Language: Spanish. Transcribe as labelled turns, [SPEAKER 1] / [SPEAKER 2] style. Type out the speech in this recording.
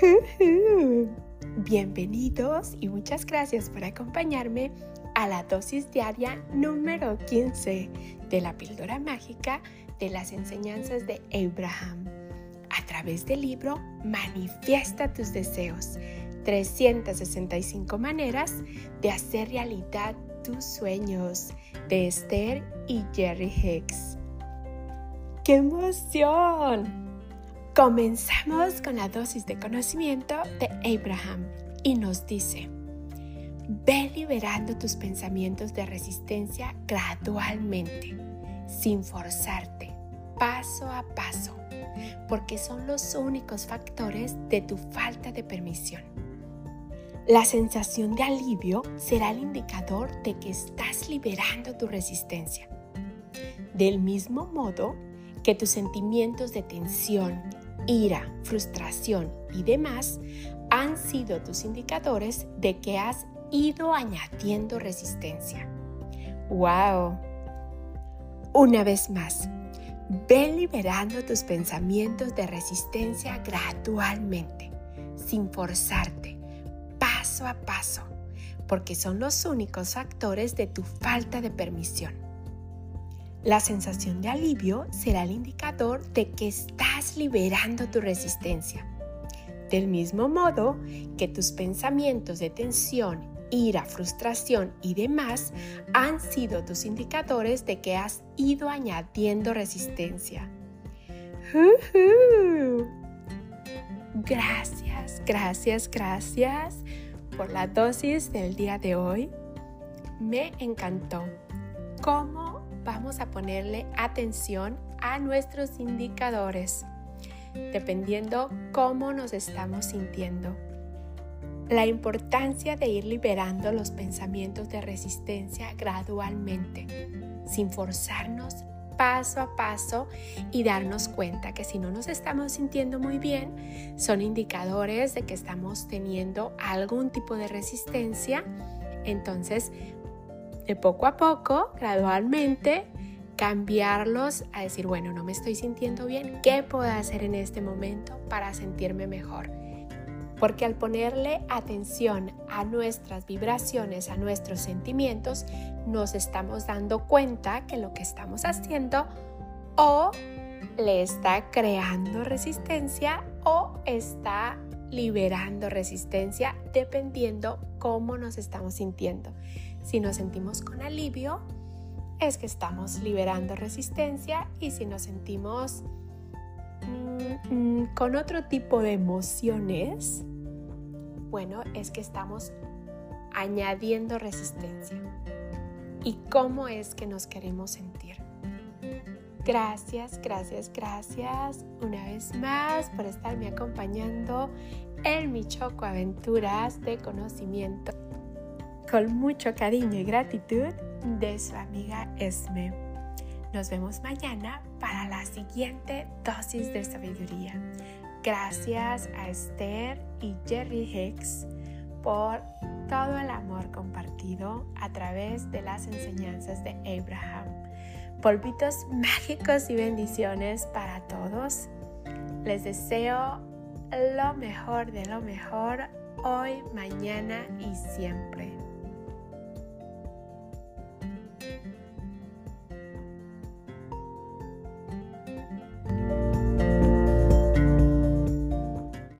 [SPEAKER 1] Bienvenidos y muchas gracias por acompañarme a la dosis diaria número 15 de la píldora mágica de las enseñanzas de Abraham. A través del libro Manifiesta tus deseos. 365 maneras de hacer realidad tus sueños de Esther y Jerry Hicks. ¡Qué emoción! Comenzamos con la dosis de conocimiento de Abraham y nos dice, ve liberando tus pensamientos de resistencia gradualmente, sin forzarte, paso a paso, porque son los únicos factores de tu falta de permisión. La sensación de alivio será el indicador de que estás liberando tu resistencia. Del mismo modo que tus sentimientos de tensión, ira, frustración y demás han sido tus indicadores de que has ido añadiendo resistencia. ¡Wow! Una vez más, ve liberando tus pensamientos de resistencia gradualmente, sin forzarte, paso a paso, porque son los únicos factores de tu falta de permisión. La sensación de alivio será el indicador de que estás liberando tu resistencia. Del mismo modo que tus pensamientos de tensión, ira, frustración y demás han sido tus indicadores de que has ido añadiendo resistencia. Gracias, gracias, gracias por la dosis del día de hoy. Me encantó cómo vamos a ponerle atención a nuestros indicadores, dependiendo cómo nos estamos sintiendo. La importancia de ir liberando los pensamientos de resistencia gradualmente, sin forzarnos paso a paso y darnos cuenta que si no nos estamos sintiendo muy bien, son indicadores de que estamos teniendo algún tipo de resistencia. Entonces de poco a poco, gradualmente, cambiarlos a decir, bueno, no me estoy sintiendo bien, ¿qué puedo hacer en este momento para sentirme mejor? Porque al ponerle atención a nuestras vibraciones, a nuestros sentimientos, nos estamos dando cuenta que lo que estamos haciendo o le está creando resistencia o está liberando resistencia dependiendo cómo nos estamos sintiendo. Si nos sentimos con alivio, es que estamos liberando resistencia y si nos sentimos mm, mm, con otro tipo de emociones, bueno, es que estamos añadiendo resistencia. ¿Y cómo es que nos queremos sentir? Gracias, gracias, gracias una vez más por estarme acompañando en mi Choco Aventuras de Conocimiento con mucho cariño y gratitud de su amiga Esme. Nos vemos mañana para la siguiente dosis de sabiduría. Gracias a Esther y Jerry Hicks por todo el amor compartido a través de las enseñanzas de Abraham. Polvitos mágicos y bendiciones para todos. Les deseo lo mejor de lo mejor hoy, mañana y siempre.